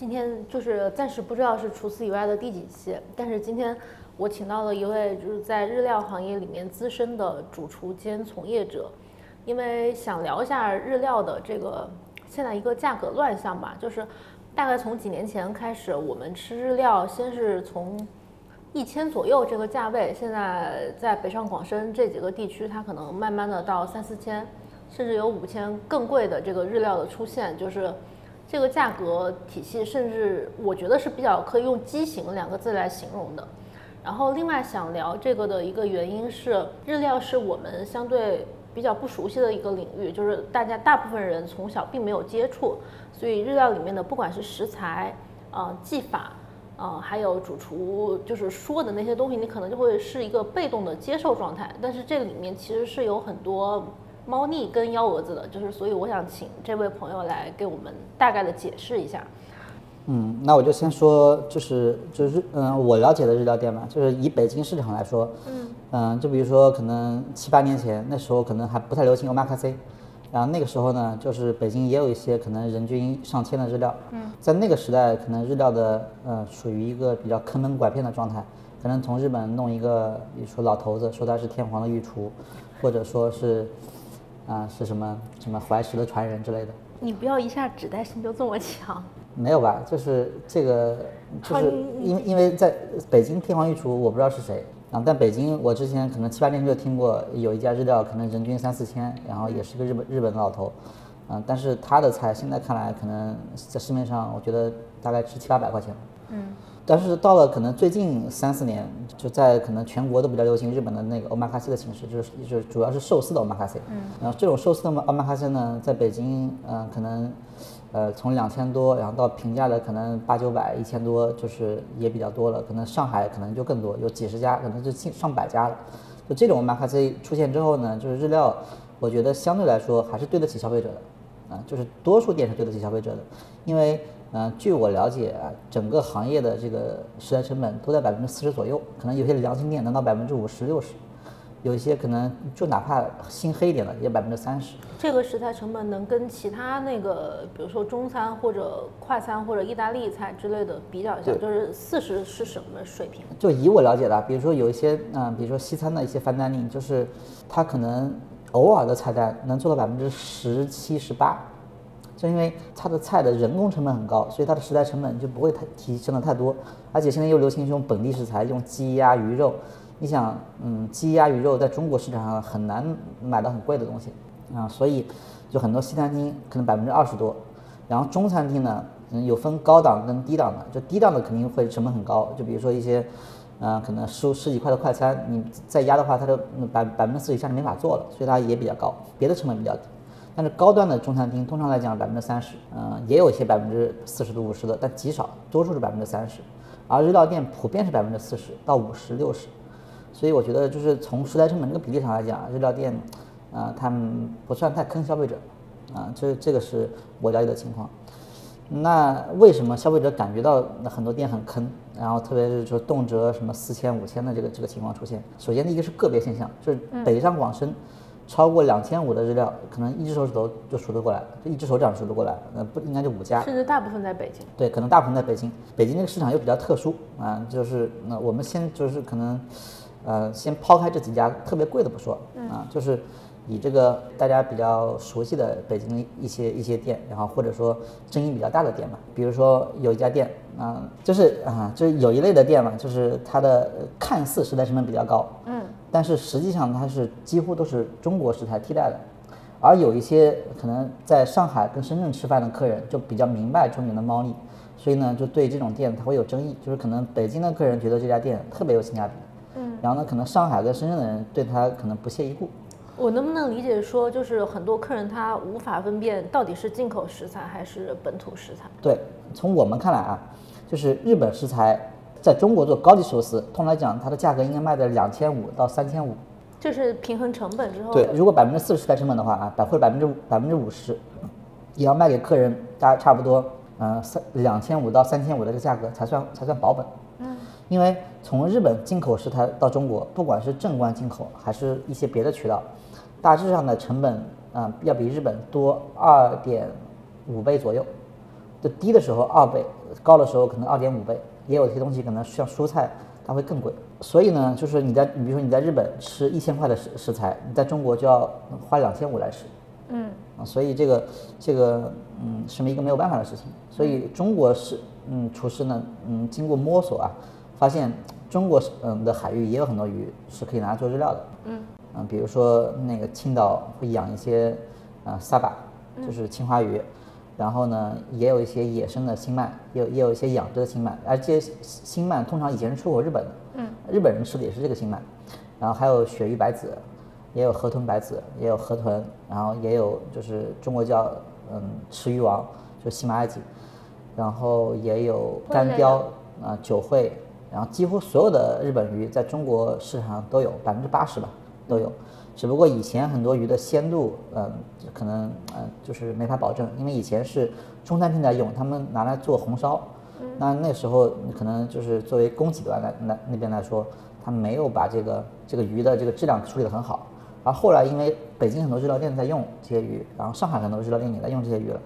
今天就是暂时不知道是除此以外的第几期，但是今天我请到了一位就是在日料行业里面资深的主厨兼从业者，因为想聊一下日料的这个现在一个价格乱象吧，就是大概从几年前开始，我们吃日料先是从一千左右这个价位，现在在北上广深这几个地区，它可能慢慢的到三四千，甚至有五千更贵的这个日料的出现，就是。这个价格体系，甚至我觉得是比较可以用畸形两个字来形容的。然后，另外想聊这个的一个原因是，日料是我们相对比较不熟悉的一个领域，就是大家大部分人从小并没有接触，所以日料里面的不管是食材、呃技法、呃还有主厨就是说的那些东西，你可能就会是一个被动的接受状态。但是这里面其实是有很多。猫腻跟幺蛾子的，就是所以我想请这位朋友来给我们大概的解释一下。嗯，那我就先说，就是就是嗯，我了解的日料店嘛，就是以北京市场来说，嗯嗯，就比如说可能七八年前那时候可能还不太流行 omakase，然后那个时候呢，就是北京也有一些可能人均上千的日料，嗯，在那个时代可能日料的呃属于一个比较坑蒙拐骗的状态，可能从日本弄一个，比如说老头子说他是天皇的御厨，或者说是。啊，是什么什么怀石的传人之类的？你不要一下指代性就这么强。没有吧？就是这个，就是因为因为在北京天皇御厨，我不知道是谁啊。但北京我之前可能七八年就听过有一家日料，可能人均三四千，然后也是个日本日本的老头，嗯，但是他的菜现在看来可能在市面上，我觉得大概值七八百块钱。嗯。但是到了可能最近三四年，就在可能全国都比较流行日本的那个 omakase 的形式，就是就是主要是寿司的 omakase。嗯。然后这种寿司的 omakase 呢，在北京，嗯，可能，呃，从两千多，然后到平价的可能八九百、一千多，就是也比较多了。可能上海可能就更多，有几十家，可能就近上百家了。就这种 omakase 出现之后呢，就是日料，我觉得相对来说还是对得起消费者的，啊，就是多数店是对得起消费者的，因为。嗯，据我了解啊，整个行业的这个食材成本都在百分之四十左右，可能有些良心店能到百分之五十六十，有一些可能就哪怕心黑一点的也百分之三十。这个食材成本能跟其他那个，比如说中餐或者快餐或者意大利菜之类的比较一下，就是四十是什么水平？就以我了解的，比如说有一些嗯，比如说西餐的一些翻单令，就是它可能偶尔的菜单能做到百分之十七十八。就因为它的菜的人工成本很高，所以它的食材成本就不会太提升的太多。而且现在又流行用本地食材，用鸡鸭鱼肉。你想，嗯，鸡鸭鱼肉在中国市场上很难买到很贵的东西啊，所以就很多西餐厅可能百分之二十多，然后中餐厅呢，嗯，有分高档跟低档的，就低档的肯定会成本很高。就比如说一些，嗯，可能十十几块的快餐，你再压的话，它就百百分之四以下就没法做了，所以它也比较高。别的成本比较低。但是高端的中餐厅通常来讲百分之三十，嗯，也有一些百分之四十到五十的，但极少，多数是百分之三十。而日料店普遍是百分之四十到五十六十，所以我觉得就是从食材成本这个比例上来讲，日料店，啊，他们不算太坑消费者，啊，这这个是我了解的情况。那为什么消费者感觉到很多店很坑，然后特别是说动辄什么四千五千的这个这个情况出现？首先第一个是个别现象，就是北上广深。超过两千五的日料，可能一只手指头就数得过来，就一只手掌数得过来，那不应该就五家，甚至大部分在北京。对，可能大部分在北京。北京这个市场又比较特殊啊，就是那我们先就是可能，呃，先抛开这几家特别贵的不说啊，就是以这个大家比较熟悉的北京一些一些店，然后或者说争议比较大的店嘛，比如说有一家店啊，就是啊，就是有一类的店嘛，就是它的看似食材成本比较高，嗯。但是实际上它是几乎都是中国食材替代的，而有一些可能在上海跟深圳吃饭的客人就比较明白中原的猫腻，所以呢就对这种店它会有争议，就是可能北京的客人觉得这家店特别有性价比，嗯，然后呢可能上海跟深圳的人对他可能不屑一顾。我能不能理解说，就是很多客人他无法分辨到底是进口食材还是本土食材？对，从我们看来啊，就是日本食材。在中国做高级寿司，通常来讲，它的价格应该卖在两千五到三千五，这是平衡成本之后。对，如果百分之四十食材成本的话啊，百或者百分之百分之五十，也要卖给客人，大概差不多，嗯，三两千五到三千五的这个价格才算才算保本。嗯，因为从日本进口食材到中国，不管是正关进口还是一些别的渠道，大致上的成本啊要比日本多二点五倍左右。就低的时候二倍，高的时候可能二点五倍，也有些东西可能像蔬菜它会更贵。所以呢，就是你在比如说你在日本吃一千块的食食材，你在中国就要花两千五来吃。嗯啊，所以这个这个嗯是一个没有办法的事情。所以中国是嗯厨师呢嗯经过摸索啊，发现中国是嗯的海域也有很多鱼是可以拿来做日料的。嗯嗯，比如说那个青岛会养一些呃萨巴，就是青花鱼，然后呢也有一些野生的星鳗，也有也有一些养殖的星鳗，而这些星鳗通常以前是出口日本的，嗯，日本人吃的也是这个星鳗，然后还有鳕鱼白子，也有河豚白子，也有河豚，然后也有就是中国叫嗯池鱼王，就是西马埃及，然后也有干鲷啊、酒会，然后几乎所有的日本鱼在中国市场上都有，百分之八十吧都有。只不过以前很多鱼的鲜度，嗯，可能嗯就是没法保证，因为以前是中餐厅在用，他们拿来做红烧，那那时候可能就是作为供给端来来那边来说，他没有把这个这个鱼的这个质量处理得很好。而后来因为北京很多日料店在用这些鱼，然后上海很多日料店也在用这些鱼了，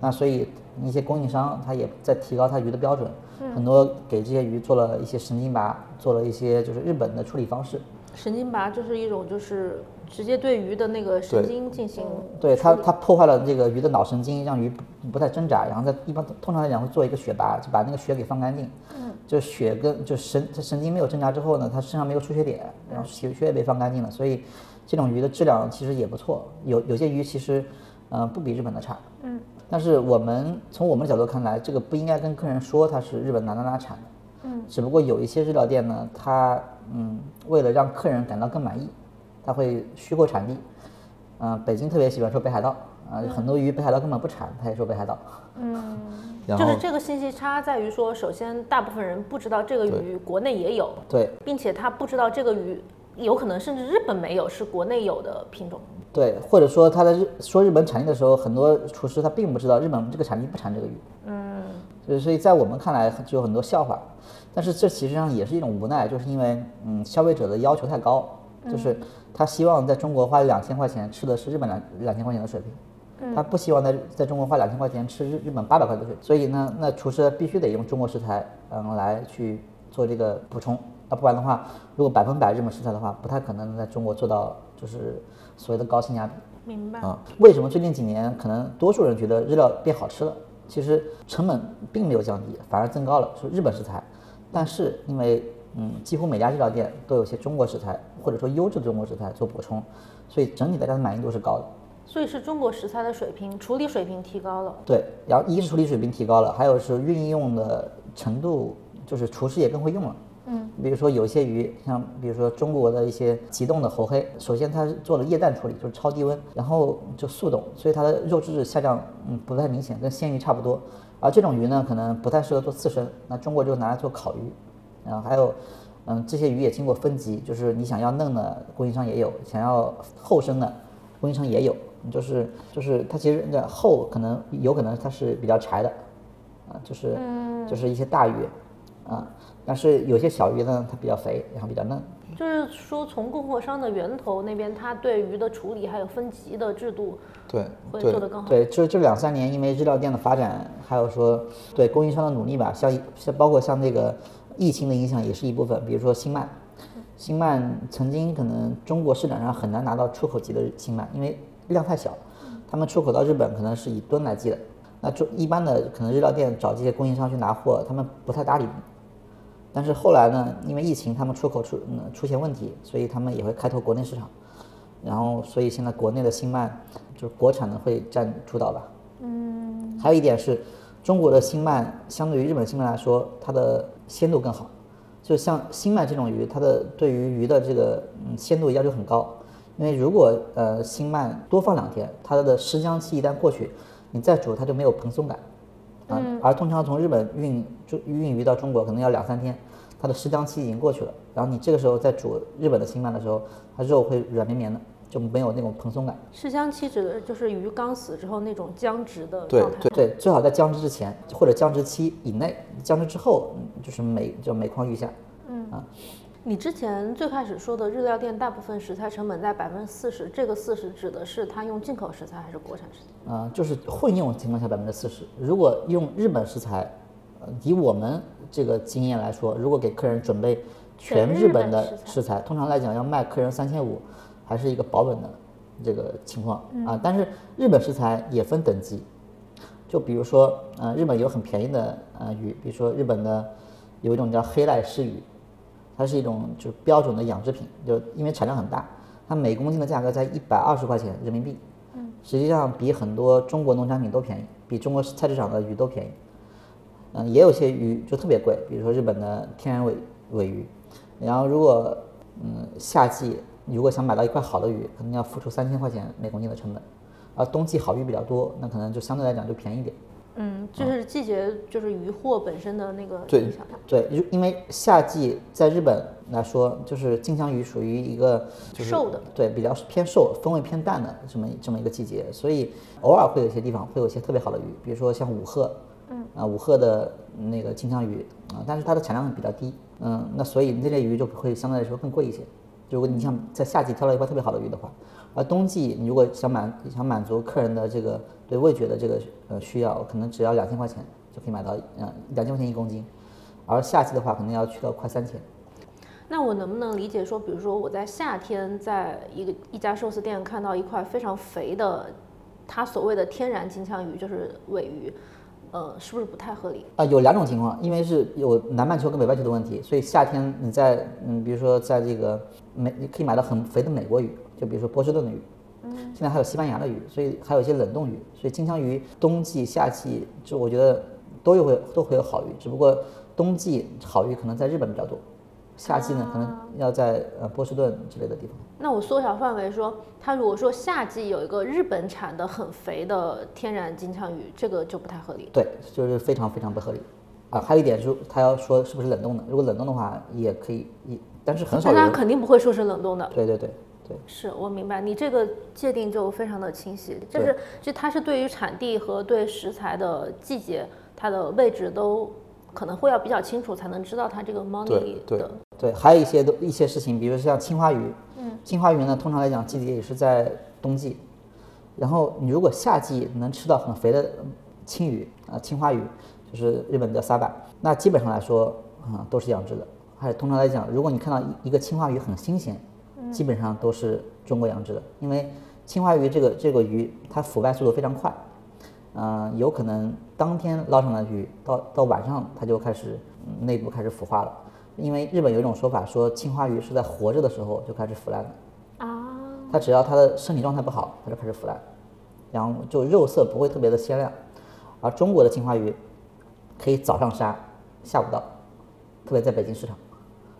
那所以一些供应商他也在提高他鱼的标准，很多给这些鱼做了一些神经拔，做了一些就是日本的处理方式。神经拔就是一种就是直接对鱼的那个神经进行对它，它破坏了这个鱼的脑神经，让鱼不不再挣扎，然后在一般通常来讲会做一个血拔，就把那个血给放干净。嗯，就血跟就神它神经没有挣扎之后呢，它身上没有出血点，然后血血也被放干净了，所以这种鱼的质量其实也不错。有有些鱼其实，嗯、不比日本的差。嗯，但是我们从我们的角度看来，这个不应该跟客人说它是日本哪哪哪产的。嗯，只不过有一些日料店呢，它嗯为了让客人感到更满意，它会虚构产地。嗯、北京特别喜欢说北海道啊、很多鱼北海道根本不产，他也说北海道。嗯，就是这个信息差在于说，首先大部分人不知道这个鱼国内也有，对并且他不知道这个鱼有可能甚至日本没有，是国内有的品种。对，或者说他在日说日本产地的时候，很多厨师他并不知道日本这个产地不产这个鱼。嗯所以，所以在我们看来就有很多笑话，但是这其实上也是一种无奈，就是因为嗯消费者的要求太高，就是他希望在中国花两千块钱吃的是日本两两千块钱的水平，他不希望在在中国花两千块钱吃日日本八百块的水平，所以呢，那厨师必须得用中国食材嗯来去做这个补充，那不然的话，如果百分百日本食材的话，不太可能在中国做到就是所谓的高性价比。明白。啊，为什么最近几年可能多数人觉得日料变好吃了？其实成本并没有降低，反而增高了，是日本食材。但是因为嗯，几乎每家日料店都有些中国食材，或者说优质的中国食材做补充，所以整体大家的满意度是高的。所以是中国食材的水平、处理水平提高了。对，然后一是处理水平提高了，还有是运用的程度，就是厨师也更会用了。比如说有些鱼，像比如说中国的一些急冻的猴黑，首先它做了液氮处理，就是超低温，然后就速冻，所以它的肉质下降，嗯，不太明显，跟鲜鱼差不多。而这种鱼呢，可能不太适合做刺身，那中国就拿来做烤鱼。然后还有，嗯，这些鱼也经过分级，就是你想要嫩的供应商也有，想要厚身的供应商也有，就是就是它其实那厚可能有可能它是比较柴的，啊，就是就是一些大鱼，啊，但是有些小鱼呢，它比较肥，然后比较嫩。就是说，从供货商的源头那边，它对鱼的处理还有分级的制度对会做得更好。对，就是这两三年，因为日料店的发展，还有说对供应商的努力吧，像像包括像这个疫情的影响也是一部分。比如说新鳗，新鳗曾经可能中国市场上很难拿到出口级的新鳗，因为量太小，他们出口到日本可能是以吨来计的。那就一般的可能日料店找这些供应商去拿货，他们不太搭理你。但是后来呢，因为疫情，他们出口出嗯出现问题，所以他们也会开拓国内市场。然后，所以现在国内的新鳗就是国产的会占主导吧。嗯。还有一点是，中国的新鳗相对于日本新鳗来说，它的鲜度更好。就像新鳗这种鱼，它的对于鱼的这个嗯鲜度要求很高。因为如果呃星鳗多放两天，它的湿浆期一旦过去，你再煮它就没有蓬松感。啊，而通常从日本运就运鱼到中国可能要两三天，它的湿浆期已经过去了，然后你这个时候再煮日本的青鳗的时候，它肉会软绵绵的，就没有那种蓬松感。试香期指的就是鱼刚死之后那种僵直的对状态。对，最好在僵直之前或者僵直期以内，僵直之后嗯就是每就每况愈下。你之前最开始说的日料店大部分食材成本在百分之四十，这个四十指的是他用进口食材还是国产食材？啊、就是混用情况下百分之四十。如果用日本食材，呃以我们这个经验来说，如果给客人准备全全日日本的食材通常来讲要卖客人三千五，还是一个保本的这个情况啊。但是日本食材也分等级，就比如说，呃，日本有很便宜的呃鱼，比如说日本的有一种叫黑濑狮鱼，它是一种就是标准的养殖品，就因为产量很大，它每公斤的价格在一百二十块钱人民币，嗯，实际上比很多中国农产品都便宜，比中国菜市场的鱼都便宜。嗯，也有些鱼就特别贵，比如说日本的天然尾尾鱼，然后如果嗯夏季如果想买到一块好的鱼，可能要付出三千块钱每公斤的成本，而冬季好鱼比较多，那可能就相对来讲就便宜一点。嗯，就是季节就是鱼货本身的那个对影响它。对，因因为夏季在日本来说，就是金枪鱼属于一个就是瘦的，对，比较偏瘦、风味偏淡的这么这么一个季节，所以偶尔会有一些地方会有一些特别好的鱼，比如说像五鹤，嗯，啊五鹤的那个金枪鱼啊，但是它的产量比较低，嗯，那所以这类鱼就会相对来说更贵一些。如果你想在夏季挑到一块特别好的鱼的话，而冬季你如果想满想满足客人的这个对味觉的这个呃需要，可能只要两千块钱就可以买到，嗯，两千块钱一公斤，而夏季的话可能要去到快三千。那我能不能理解说，比如说我在夏天在一个一家寿司店看到一块非常肥的，它所谓的天然金枪鱼，就是尾鱼，呃，是不是不太合理？啊，有两种情况，因为是有南半球跟北半球的问题，所以夏天你在嗯，比如说在这个美，你可以买到很肥的美国鱼，就比如说波士顿的鱼，嗯，现在还有西班牙的鱼，所以还有一些冷冻鱼，所以金枪鱼冬季、夏季就我觉得都有会都会有好鱼，只不过冬季好鱼可能在日本比较多，夏季呢可能要在呃波士顿之类的地方。那我缩小范围说，它如果说夏季有一个日本产的很肥的天然金枪鱼，这个就不太合理。对，就是非常非常不合理。啊，还有一点就是他要说是不是冷冻的，如果冷冻的话也可以，也但是很少人。但它肯定不会说是冷冻的。对对对对。是我明白，你这个界定就非常的清晰，就是就它是对于产地和对食材的季节，它的位置都可能会要比较清楚，才能知道它这个 money 的。对，还有一些都一些事情，比如像青花鱼，嗯，青花鱼呢，通常来讲季节也是在冬季，然后你如果夏季能吃到很肥的嗯青鱼啊、青花鱼，就是日本叫沙板，那基本上来说啊、都是养殖的。还有通常来讲，如果你看到一一个青花鱼很新鲜，基本上都是中国养殖的，因为青花鱼这个这个鱼它腐败速度非常快，嗯、有可能当天捞上来的鱼，到到晚上它就开始、嗯内部开始腐化了。因为日本有一种说法说青花鱼是在活着的时候就开始腐烂的，啊，它只要它的身体状态不好，它就开始腐烂，然后就肉色不会特别的鲜亮。而中国的青花鱼可以早上杀，下午到，特别在北京市场。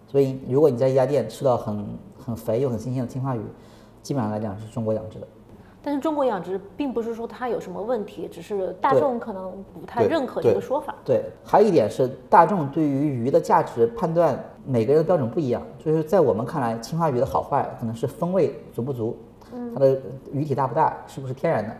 所以如果你在一家店吃到很很肥又很新鲜的青花鱼，基本上来讲是中国养殖的。但是中国养殖并不是说它有什么问题，只是大众可能不太认可这个说法。对，还有一点是大众对于鱼的价值判断，每个人的标准不一样。就是在我们看来，青花鱼的好坏可能是风味足不足，它的鱼体大不大，是不是天然的。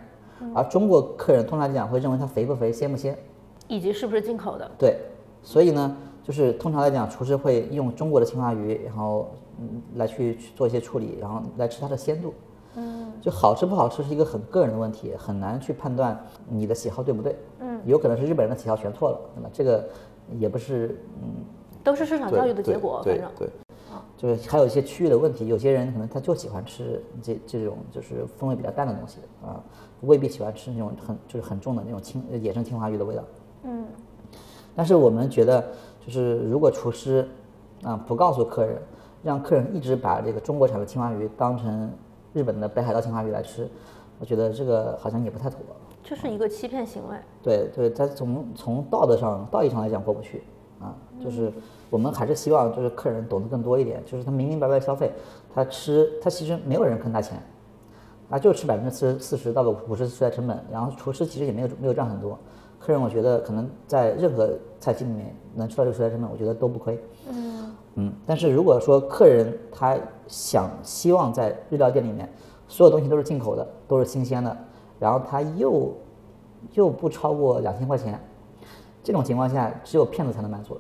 而中国客人通常来讲会认为它肥不肥、鲜不鲜。以及是不是进口的？对，所以呢，就是通常来讲，厨师会用中国的青花鱼，然后嗯来去去做一些处理，然后来吃它的鲜度。嗯，就好吃不好吃是一个很个人的问题，很难去判断你的喜好对不对。嗯，有可能是日本人的喜好全错了，对吧？这个也不是嗯都是市场教育的结果，反正对对，就是还有一些区域的问题，有些人可能他就喜欢吃这这种就是风味比较淡的东西啊，未必喜欢吃那种很就是很重的那种青野生青花鱼的味道。嗯，但是我们觉得，就是如果厨师啊不告诉客人，让客人一直把这个中国产的青花鱼当成日本的北海道青花鱼来吃，我觉得这个好像也不太妥。就是一个欺骗行为。对对，他从从道德上、道义上来讲过不去啊。就是我们还是希望就是客人懂得更多一点，就是他明明白白消费，他吃他其实没有人坑他钱，啊就吃百分之四十四十到个五十食材成本，然后厨师其实也没有没有赚很多，客人我觉得可能在任何菜系里面能吃到这个食材成本，我觉得都不亏。嗯嗯，但是如果说客人他想希望在日料店里面所有东西都是进口的，都是新鲜的，然后他又又不超过两千块钱，这种情况下只有骗子才能满足。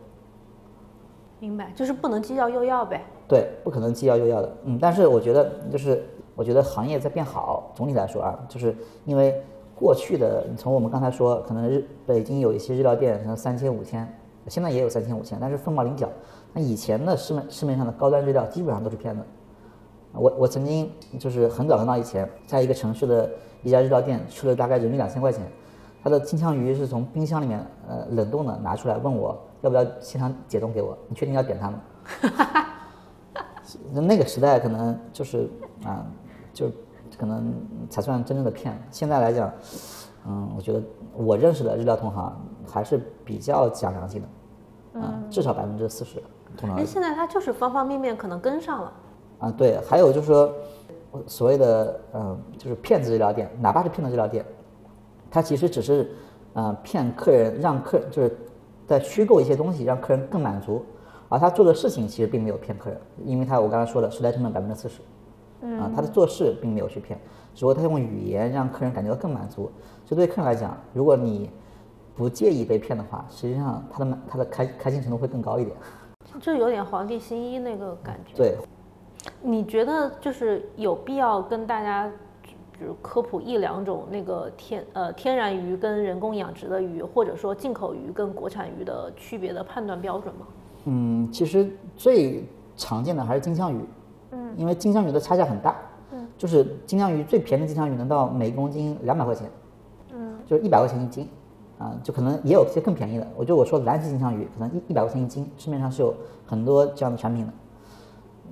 明白，就是不能既要又要呗。对，不可能既要又要的。嗯，但是我觉得就是我觉得行业在变好，总体来说啊，就是因为过去的，你从我们刚才说，可能日北京有一些日料店，可能三千五千，现在也有三千五千，但是凤毛麟角。那以前的市面市面上的高端日料基本上都是骗子。我我曾经就是很早很早以前，在一个城市的一家日料店吃了大概人民两千块钱，他的金枪鱼是从冰箱里面呃冷冻的拿出来，问我要不要现场解冻给我，你确定要点它吗？那个时代可能就是啊，就可能才算真正的骗。现在来讲，嗯，我觉得我认识的日料同行还是比较讲良心的，嗯，至少百分之四十。通常那现在它就是方方面面可能跟上了。啊，对，还有就是说，所谓的嗯，就是骗子日料店，哪怕是骗子日料店，他其实只是呃骗客人，让客就是在虚构一些东西，让客人更满足，而他做的事情其实并没有骗客人，因为他我刚才说了，时代成本百分之四十，啊，他的做事并没有去骗，只不过他用语言让客人感觉到更满足。这对客人来讲，如果你不介意被骗的话，实际上他的满他的开开心程度会更高一点。这有点皇帝新衣那个感觉。对，你觉得就是有必要跟大家就是科普一两种那个天呃天然鱼跟人工养殖的鱼，或者说进口鱼跟国产鱼的区别的判断标准吗？嗯，其实最常见的还是金枪鱼，嗯，因为金枪鱼的差价很大，嗯，就是金枪鱼最便宜的金枪鱼能到每公斤两百块钱，嗯，就是一百块钱一斤，啊，就可能也有些更便宜的。我就我说蓝鳍金枪鱼可能一一百块钱一斤，市面上是有很多这样的产品的，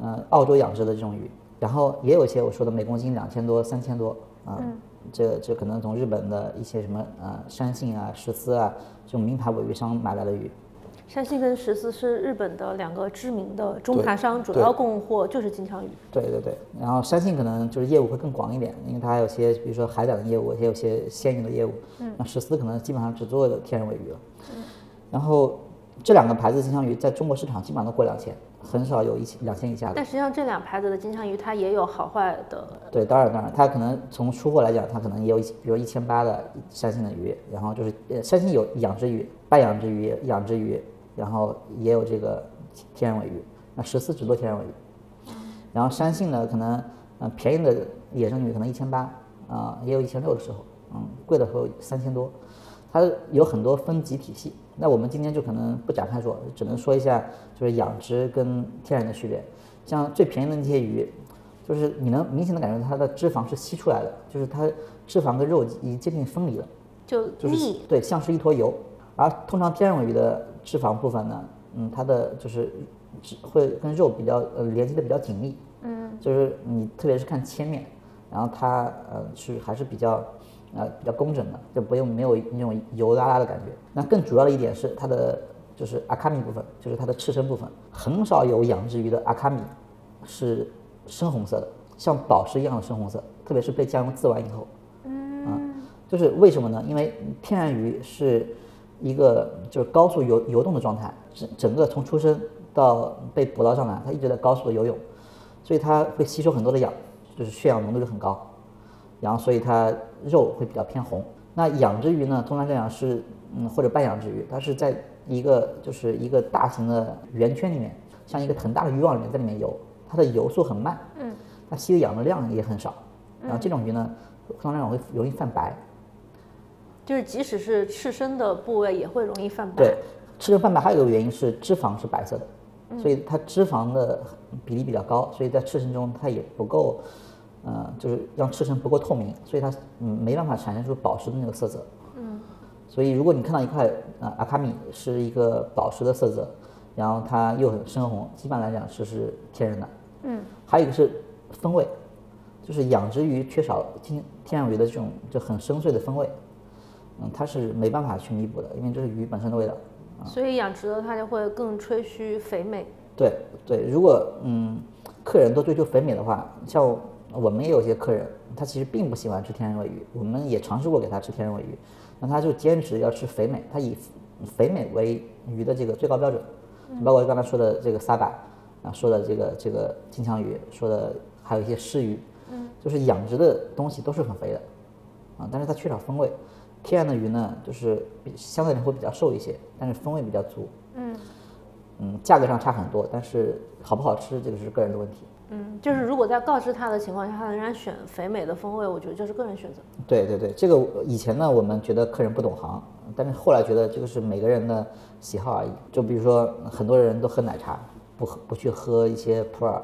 呃，澳洲养殖的这种鱼，然后也有一些我说的每公斤两千多、三千多啊，这这可能从日本的一些什么呃山信啊、石丝啊这种名牌尾鱼商买来的鱼。山信跟十四是日本的两个知名的中盘商，主要供货就是金枪鱼。对对对，然后山信可能就是业务会更广一点，因为它还有些比如说海胆的业务，也有些鲜鱼的业务。嗯。那十四可能基本上只做天然尾鱼了。嗯。然后这两个牌子金枪鱼在中国市场基本上都过两千，很少有一千两千以下的。但实际上这两牌子的金枪鱼它也有好坏的。对，当然当然，它可能从出货来讲，它可能也有一比如一千八的山信的鱼，然后就是呃山信有养殖鱼、半养殖鱼、养殖鱼。然后也有这个天然尾鱼，那十四只多天然尾鱼，然后山性呢，可能呃便宜的野生鱼可能一千八啊，也有一千六的时候，嗯，贵的时候三千多，它有很多分级体系。那我们今天就可能不展开说，只能说一下就是养殖跟天然的区别。像最便宜的那些鱼，就是你能明显的感觉到它的脂肪是吸出来的，就是它脂肪跟肉已经接近分离了，就就是对，像是一坨油。而通常天然尾鱼的脂肪部分呢，嗯，它的就是脂会跟肉比较呃连接的比较紧密，嗯，就是你特别是看切面，然后它呃是还是比较呃比较工整的，就不用没有那种油拉拉的感觉。那更主要的一点是它的就是阿卡米部分，就是它的赤身部分，很少有养殖鱼的阿卡米是深红色的，像宝石一样的深红色，特别是被酱油渍完以后，嗯，啊，就是为什么呢？因为天然鱼是。一个就是高速游游动的状态，整整个从出生到被捕捞上来，它一直在高速的游泳，所以它会吸收很多的氧，就是血氧浓度就很高，然后所以它肉会比较偏红。那养殖鱼呢，通常来讲是嗯或者半养殖鱼，它是在一个就是一个大型的圆圈里面，像一个很大的渔网里面在里面游，它的游速很慢，嗯，它吸的氧的量也很少，然后这种鱼呢，通常来讲会容易泛白。就是即使是赤身的部位也会容易泛白。对，赤身泛白还有一个原因是脂肪是白色的，所以它脂肪的比例比较高，所以在赤身中它也不够，呃，就是让赤身不够透明，所以它嗯没办法产生出宝石的那个色泽。嗯。所以如果你看到一块呃阿卡米是一个宝石的色泽，然后它又很深红，基本上来讲是是天然的。嗯。还有一个是风味，就是养殖鱼缺少天天然鱼的这种就很深邃的风味。嗯，它是没办法去弥补的，因为这是鱼本身的味道。所以养殖的它就会更吹嘘肥美。对对，如果嗯客人都追求肥美的话，像我们也有些客人，他其实并不喜欢吃天然尾鱼，我们也尝试过给他吃天然尾鱼，那他就坚持要吃肥美，他以肥美为鱼的这个最高标准。包括刚才说的这个沙巴啊，说的这个这个金枪鱼，说的还有一些狮鱼，嗯，就是养殖的东西都是很肥的，啊，但是它缺少风味。天然的鱼呢，就是相对来说会比较瘦一些，但是风味比较足。嗯，嗯，价格上差很多，但是好不好吃，这个是个人的问题。嗯，就是如果在告知他的情况下，他仍然选肥美的风味，我觉得就是个人选择。对对对，这个以前呢，我们觉得客人不懂行，但是后来觉得这个是每个人的喜好而已。就比如说，很多人都喝奶茶，不喝不去喝一些普洱，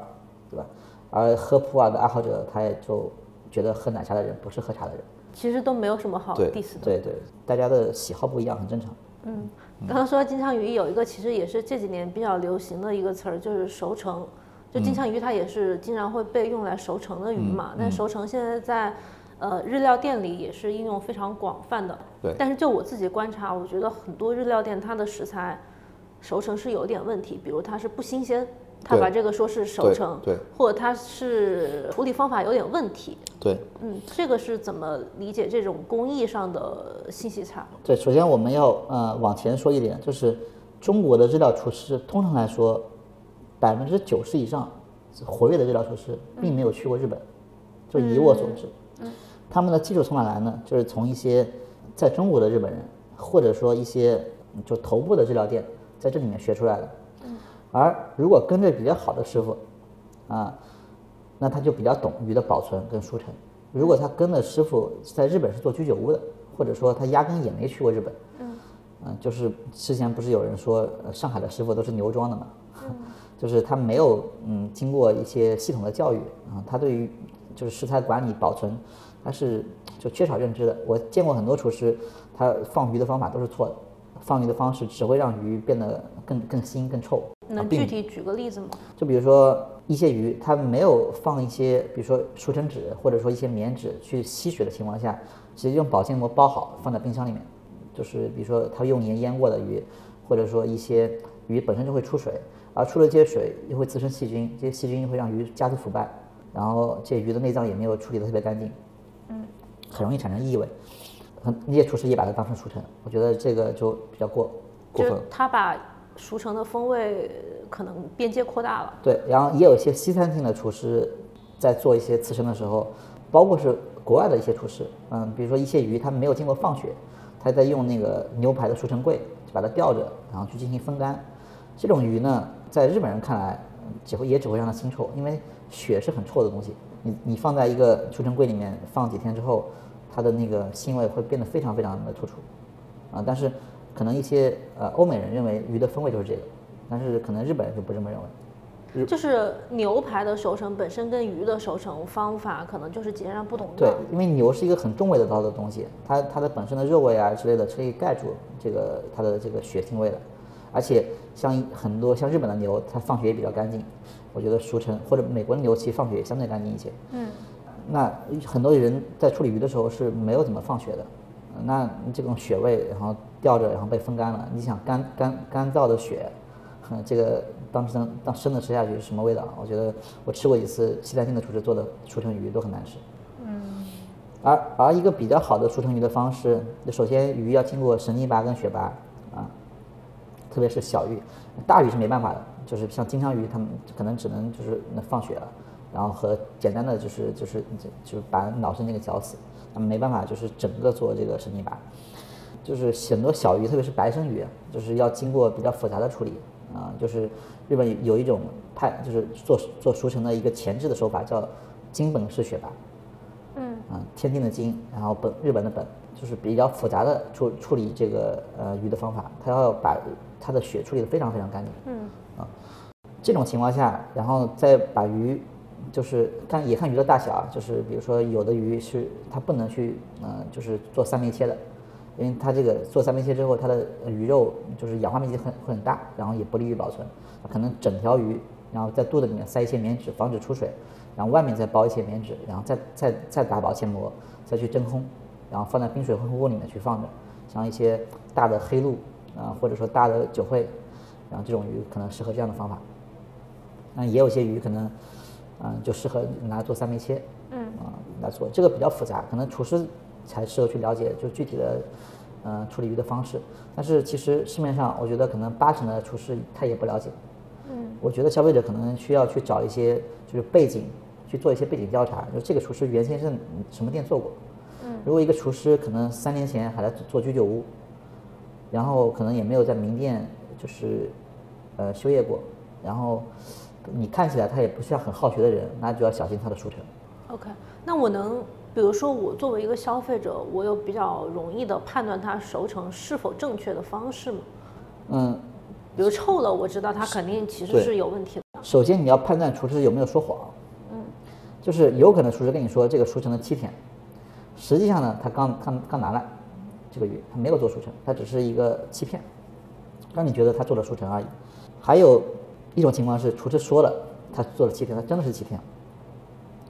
对吧？而喝普洱的爱好者，他也就觉得喝奶茶的人不是喝茶的人。其实都没有什么好 diss 的。对对，大家的喜好不一样，很正常。嗯，刚刚说金枪鱼有一个其实也是这几年比较流行的一个词儿，就是熟成。就金枪鱼它也是经常会被用来熟成的鱼嘛，但熟成现在在呃日料店里也是应用非常广泛的。对但是就我自己观察，我觉得很多日料店它的食材熟成是有点问题，比如它是不新鲜，它对把这个说是熟成，对或者他是处理方法有点问题。对，嗯，这个是怎么理解这种工艺上的信息差？对，首先我们要呃往前说一点，就是中国的日料厨师通常来说，百分之九十以上活跃的日料厨师并没有去过日本，就以我所知，嗯他们的技术从哪来呢？就是从一些在中国的日本人，或者说一些嗯就头部的日料店在这里面学出来的。而如果跟着比较好的师傅，啊，那他就比较懂鱼的保存跟熟成。如果他跟的师傅在日本是做居酒屋的，或者说他压根也没去过日本，嗯，就是之前不是有人说呃上海的师傅都是牛庄的嘛，就是他没有嗯经过一些系统的教育啊，他对于就是食材管理保存，他是就缺少认知的。我见过很多厨师，他放鱼的方法都是错的，放鱼的方式只会让鱼变得更更腥更臭。能具体举个例子吗？就比如说一些鱼，它没有放一些，比如说熟成纸或者说一些棉纸去吸水的情况下，直接用保鲜膜包好放在冰箱里面。就是比如说它用盐腌过的鱼，或者说一些鱼本身就会出水，而出了这些水又会滋生细菌，这些细菌会让鱼加速腐败，然后这鱼的内脏也没有处理的特别干净，嗯，很容易产生异味。很那些厨师也把它当成熟成，我觉得这个就比较过。过分。他把熟成的风味可能边界扩大了。对，然后也有一些西餐厅的厨师在做一些刺身的时候，包括是国外的一些厨师，嗯，比如说一些鱼他没有经过放血，他在用那个牛排的熟成柜就把它吊着，然后去进行风干。这种鱼呢，在日本人看来，只会也只会让它腥臭，因为血是很臭的东西。你你放在一个储存柜里面放几天之后，它的那个腥味会变得非常非常的突出。啊，但是可能一些呃欧美人认为鱼的风味就是这个，但是可能日本人就不这么认为。就是牛排的熟成本身跟鱼的熟成方法可能就是截然不同的。对，因为牛是一个很重味的道的东西，它它的本身的肉味啊之类的是可以盖住这个它的这个血腥味的，而且像很多像日本的牛，它放血也比较干净，我觉得熟成或者美国的牛其实放血也相对干净一些。嗯，那很多人在处理鱼的时候是没有怎么放血的，那这种血味然后吊着然后被风干了，你想干干干燥的雪，嗯这个当生当生的吃下去是什么味道？我觉得我吃过几次西餐厅的厨师做的熟成鱼都很难吃。嗯而而一个比较好的熟成鱼的方式，首先鱼要经过神经拔跟血拔啊，特别是小鱼，大鱼是没办法的，就是像金枪鱼，它们可能只能就是那放血了，然后和简单的就是就是就是把脑神经给绞死，那么没办法就是整个做这个神经拔，就是很多小鱼，特别是白生鱼，就是要经过比较复杂的处理啊，就是日本有有一种派就是做做熟成的一个前置的手法叫金本式雪拔。嗯，啊，天津的金，然后本日本的本，就是比较复杂的处处理这个呃鱼的方法，它要把它的血处理的非常非常干净。嗯，啊，这种情况下，然后再把鱼，就是看也看鱼的大小啊，就是比如说有的鱼是它不能去呃就是做三枚切的，因为它这个做三枚切之后，它的呃鱼肉就是氧化面积很会很大，然后也不利于保存，可能整条鱼，然后在肚子里面塞一些棉纸，防止出水。然后外面再包一些棉纸，然后再再再打保鲜膜，再去真空，然后放在冰水混合物里面去放着。像一些大的黑鲈啊，或者说大的酒会，然后这种鱼可能适合这样的方法。那也有些鱼可能，嗯，就适合拿来做三枚切，嗯，啊来做，这个比较复杂，可能厨师才适合去了解就具体的，呃，处理鱼的方式。但是其实市面上，我觉得可能八成的厨师他也不了解。嗯，我觉得消费者可能需要去找一些就是背景，去做一些背景调查，就这个厨师原先是什么店做过。嗯，如果一个厨师可能三年前还在做居酒屋，然后可能也没有在名店就是呃休业过，然后你看起来他也不是很好学的人，那就要小心他的熟成。OK，那我能，比如说我作为一个消费者，我有比较容易的判断它熟成是否正确的方式吗？嗯，比如臭了，我知道它肯定其实是有问题的。首先你要判断厨师有没有说谎，嗯，就是有可能厨师跟你说这个熟成了七天，实际上呢，他刚刚刚拿来这个鱼，他没有做熟成，他只是一个欺骗，让你觉得他做了熟成而已。还有一种情况是，厨师说了他做了七天，他真的是七天，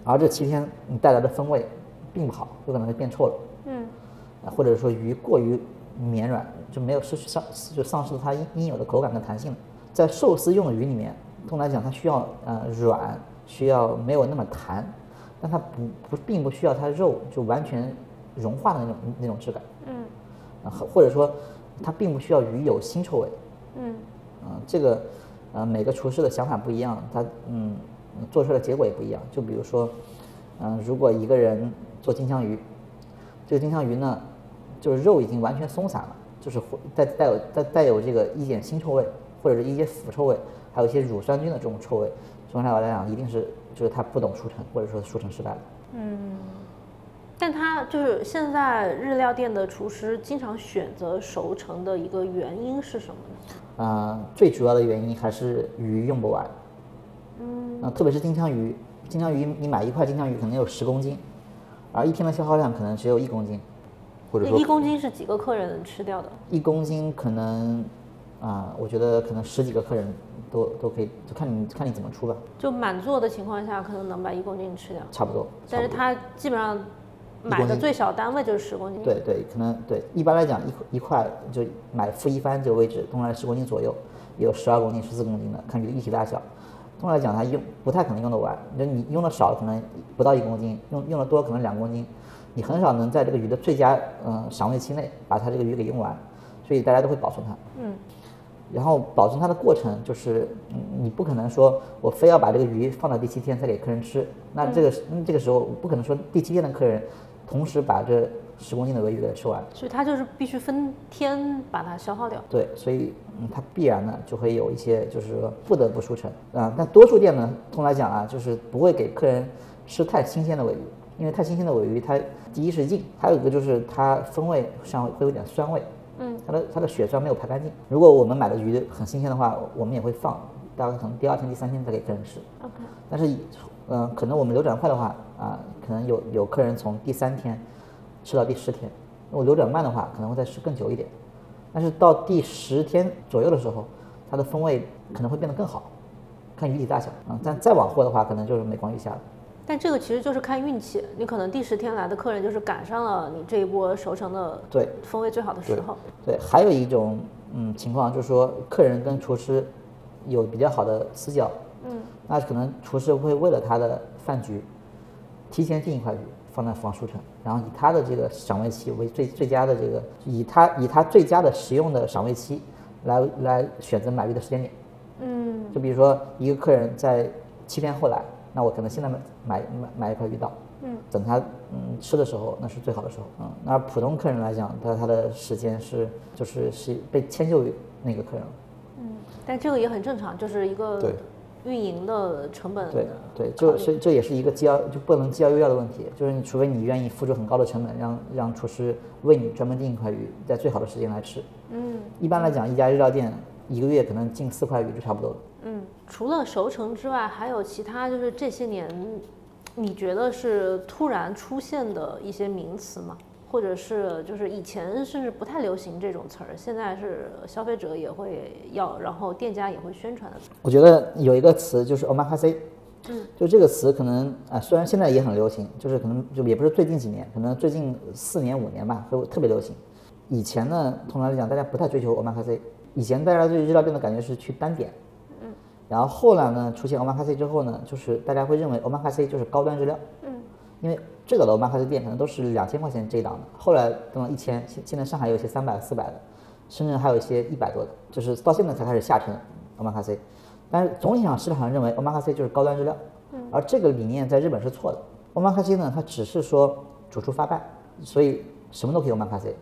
而这七天你带来的风味并不好，有可能会变臭了，嗯，啊，或者说鱼过于绵软，就没有失去丧就丧失了它应应有的口感跟弹性了。在寿司用的鱼里面，通常来讲它需要呃软，需要没有那么弹，但它不不并不需要它肉就完全融化的那种那种质感，嗯。啊，或或者说它并不需要鱼有腥臭味，嗯。啊，这个呃每个厨师的想法不一样，他嗯做出来的结果也不一样。就比如说，嗯、如果一个人做金枪鱼，这个金枪鱼呢，就是肉已经完全松散了，就是会带带有带带有这个一点腥臭味，或者是一些腐臭味，还有一些乳酸菌的这种臭味，从上来讲一定是就是他不懂熟成，或者说熟成失败了。嗯。但它就是现在日料店的厨师经常选择熟成的一个原因是什么呢？啊、最主要的原因还是鱼用不完。嗯。啊，特别是金枪鱼，金枪鱼你买一块金枪鱼可能有十公斤，而一天的消耗量可能只有一公斤，或者说一公斤是几个客人能吃掉的？一公斤可能啊、我觉得可能十几个客人都都可以，就看你看你怎么出吧，就满座的情况下，可能能把一公斤吃掉。差不多。但是它基本上买的最小单位就是十公斤。对对，可能对，一般来讲一一块就买负一番这个位置，通常十公斤左右，也有十二公斤、十四公斤的，看你的一体大小。通常来讲，它用不太可能用得完，就你用的少可能不到一公斤，用用的多可能两公斤，你很少能在这个鱼的最佳嗯、赏味期内把它这个鱼给用完，所以大家都会保存它。嗯。然后保存它的过程就是，嗯，你不可能说我非要把这个鱼放到第七天再给客人吃，那这个是、嗯、这个时候不可能说第七天的客人同时把这十公斤的尾鱼给它吃完，所以它就是必须分天把它消耗掉。对，所以嗯，它必然呢就会有一些就是说不得不熟成啊。但多数店呢，通来讲啊，就是不会给客人吃太新鲜的尾鱼，因为太新鲜的尾鱼它第一是硬，还有一个就是它风味上会有点酸味，嗯，它的它的血酸没有排干净。如果我们买的鱼很新鲜的话，我们也会放，大概可能第二天、第三天再给客人吃。OK，但是，嗯、可能我们流转快的话啊、可能有有客人从第三天吃到第十天，如果流转慢的话，可能会再吃更久一点。但是到第十天左右的时候，它的风味可能会变得更好，看鱼体大小啊、但再往后的话，可能就是每况愈下了。但这个其实就是看运气，你可能第十天来的客人就是赶上了你这一波熟成的对风味最好的时候。对，还有一种嗯情况就是说，客人跟厨师有比较好的私交，嗯，那可能厨师会为了他的饭局，提前订一块鱼放在厨房熟成，然后以他的这个赏味期为最最佳的这个，以他以他最佳的食用的赏味期来来选择买鱼的时间点。嗯。就比如说一个客人在七天后来，那我可能现在买买买买一块鱼到，嗯，等他嗯吃的时候，那是最好的时候，嗯，那普通客人来讲，他他的时间是就是是被迁就于那个客人了，嗯，但这个也很正常，就是一个对运营的成本。对对，就所以这也是一个既要就不能既要又要的问题，就是你除非你愿意付出很高的成本，让让厨师为你专门订一块鱼，在最好的时间来吃，嗯一般来讲，一家日料店一个月可能进四块鱼就差不多了。嗯，除了熟成之外，还有其他就是这些年你觉得是突然出现的一些名词吗？或者是就是以前甚至不太流行这种词儿，现在是消费者也会要，然后店家也会宣传的。我觉得有一个词就是 omakase，嗯，就这个词可能啊、虽然现在也很流行，就是可能就也不是最近几年，可能最近四年五年吧，会特别流行。以前呢，通常来讲，大家不太追求 omakase，以前大家对日料店的感觉是去单点，嗯，然后后来呢，出现 omakase 之后呢，就是大家会认为 omakase 就是高端日料，嗯，因为最早的 omakase 店可能都是两千块钱这一档的，后来登了一千，现现在上海有一些三百、四百的，深圳还有一些一百多的，就是到现在才开始下沉 omakase。但是总体上市场上认为 omakase 就是高端日料，而这个理念在日本是错的。omakase 呢，它只是说主厨发办，所以什么都可以 omakase，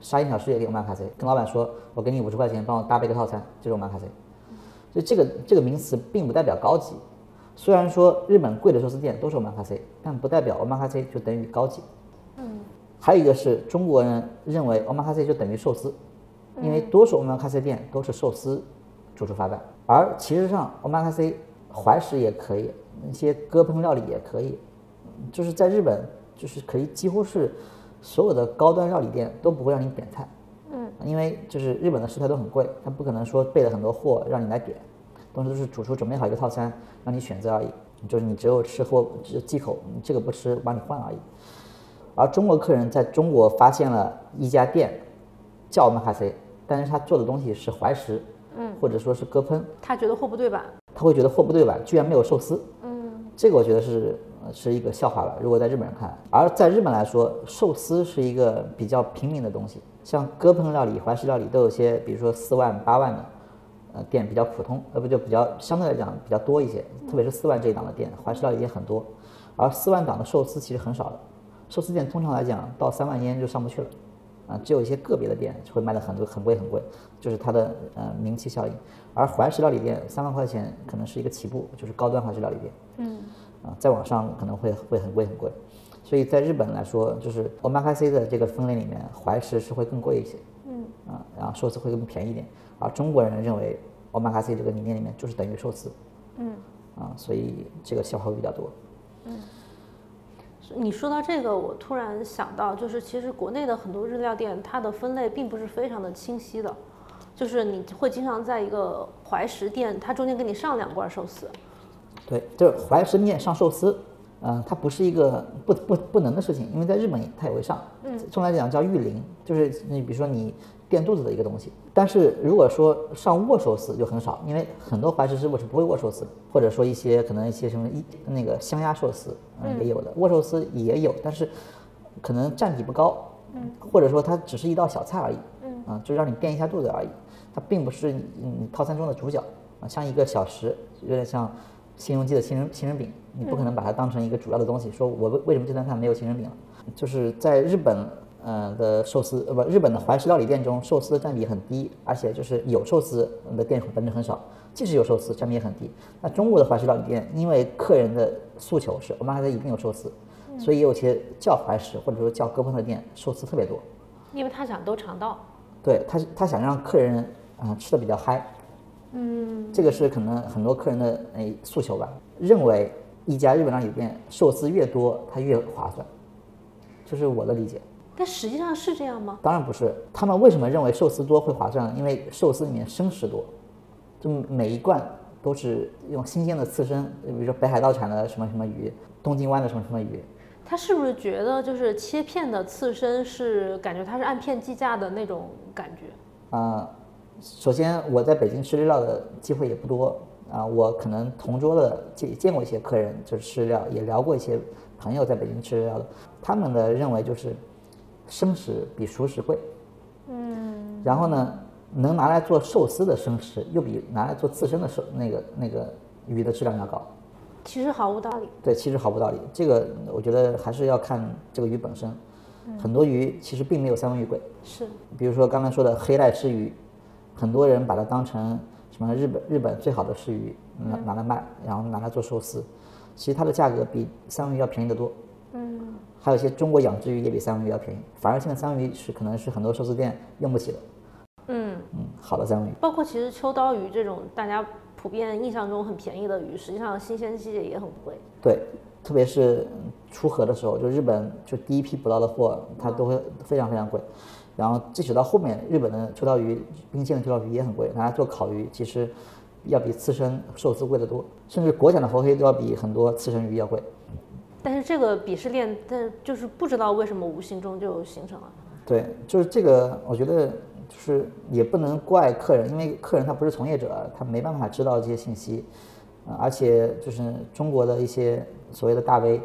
沙县小吃也可以 omakase，跟老板说我给你五十块钱帮我搭配个套餐，就是 omakase。所以这个这个名词并不代表高级。虽然说日本贵的寿司店都是 omakase，但不代表 omakase 就等于高级。嗯。还有一个是中国人认为 omakase 就等于寿司，因为多数 omakase 店都是寿司主厨发办，而其实上 omakase 怀石也可以，一些割烹料理也可以，就是在日本就是可以几乎是所有的高端料理店都不会让你点菜。嗯。因为就是日本的食材都很贵，他不可能说备了很多货让你来点。东西都是主厨准备好一个套餐让你选择而已，就是你只有吃或只忌口，你这个不吃帮你换而已。而中国客人在中国发现了一家店叫我们哈 C，但是他做的东西是怀石，嗯，或者说是割烹，他觉得货不对版，他会觉得货不对版，居然没有寿司，嗯，这个我觉得是是一个笑话了。如果在日本人看来，而在日本来说，寿司是一个比较平民的东西，像割烹料理、怀石料理都有些，比如说四万、八万的。呃，店比较普通，呃不就比较相对来讲比较多一些，特别是四万这一档的店，怀石料理也很多，而四万档的寿司其实很少的，寿司店通常来讲到三万烟就上不去了，啊，只有一些个别的店会卖的很多很贵很贵，就是它的呃名气效应，而怀石料理店三万块钱可能是一个起步，就是高端怀石料理店，嗯，啊，再往上可能会会很贵很贵，所以在日本来说，就是 omakase 的这个分类里面，怀石是会更贵一些，嗯，啊，然后寿司会更便宜一点。而中国人认为，omakase 这个理念里面就是等于寿司，嗯，啊，所以这个消耗比较多。嗯，你说到这个，我突然想到，就是其实国内的很多日料店，它的分类并不是非常的清晰的，就是你会经常在一个怀石店，它中间给你上两罐寿司。对，就是怀石面上寿司，嗯，它不是一个不不不能的事情，因为在日本它也会上，嗯，从来讲叫御林，就是你比如说你。垫肚子的一个东西，但是如果说上握寿司就很少，因为很多怀石师傅是不会握寿司的，或者说一些可能一些什么一那个香鸭寿司，嗯，也有的握寿司也有，但是可能占比不高，嗯，或者说它只是一道小菜而已，嗯，啊，就让你垫一下肚子而已，它并不是你套餐中的主角啊，像一个小食，有点像《新荣记》的杏仁杏仁饼，你不可能把它当成一个主要的东西，说我为为什么这顿饭没有杏仁饼了？就是在日本。嗯的寿司呃不日本的怀石料理店中寿司的占比很低，而且就是有寿司的店本质很少，即使有寿司占比也很低。那中国的怀石料理店因为客人的诉求是我们还得一定有寿司，所以有些叫怀石或者说叫割烹的店寿司特别多，因为他想都尝到，对他他想让客人啊吃的比较嗨，嗯，这个是可能很多客人的哎诉求吧，认为一家日本料理店寿司越多它越划算，这是我的理解。但实际上是这样吗？当然不是。他们为什么认为寿司多会划算？因为寿司里面生食多，就每一罐都是用新鲜的刺身，比如说北海道产的什么什么鱼，东京湾的什么什么鱼。他是不是觉得就是切片的刺身是感觉它是按片计价的那种感觉？啊，首先我在北京吃日料的机会也不多啊，我可能同桌的见见过一些客人就是吃日料，也聊过一些朋友在北京吃日料的，他们的认为就是。生食比熟食贵，嗯，然后呢，能拿来做寿司的生食又比拿来做刺身的寿那个那个鱼的质量要高，其实毫无道理。对，其实毫无道理。这个我觉得还是要看这个鱼本身，很多鱼其实并没有三文鱼贵。是，比如说刚才说的黑带石鱼，很多人把它当成什么日本日本最好的石鱼拿拿来卖，然后拿来做寿司，其实它的价格比三文鱼要便宜得多。嗯。还有一些中国养殖鱼也比三文鱼要便宜，反而现在三文鱼是可能是很多寿司店用不起的。嗯嗯，好的三文鱼，包括其实秋刀鱼这种大家普遍印象中很便宜的鱼，实际上新鲜季节也很贵。对，特别是出河的时候，就日本就第一批捕到的货，它都会非常非常贵。然后即使到后面，日本的秋刀鱼、冰鲜的秋刀鱼也很贵，拿来做烤鱼其实要比刺身寿司贵得多，甚至国产的活黑都要比很多刺身鱼要贵。但是这个鄙视链，但就是不知道为什么无形中就形成了。对，就是这个，我觉得就是也不能怪客人，因为客人他不是从业者，他没办法知道这些信息，啊，而且就是中国的一些所谓的大 V，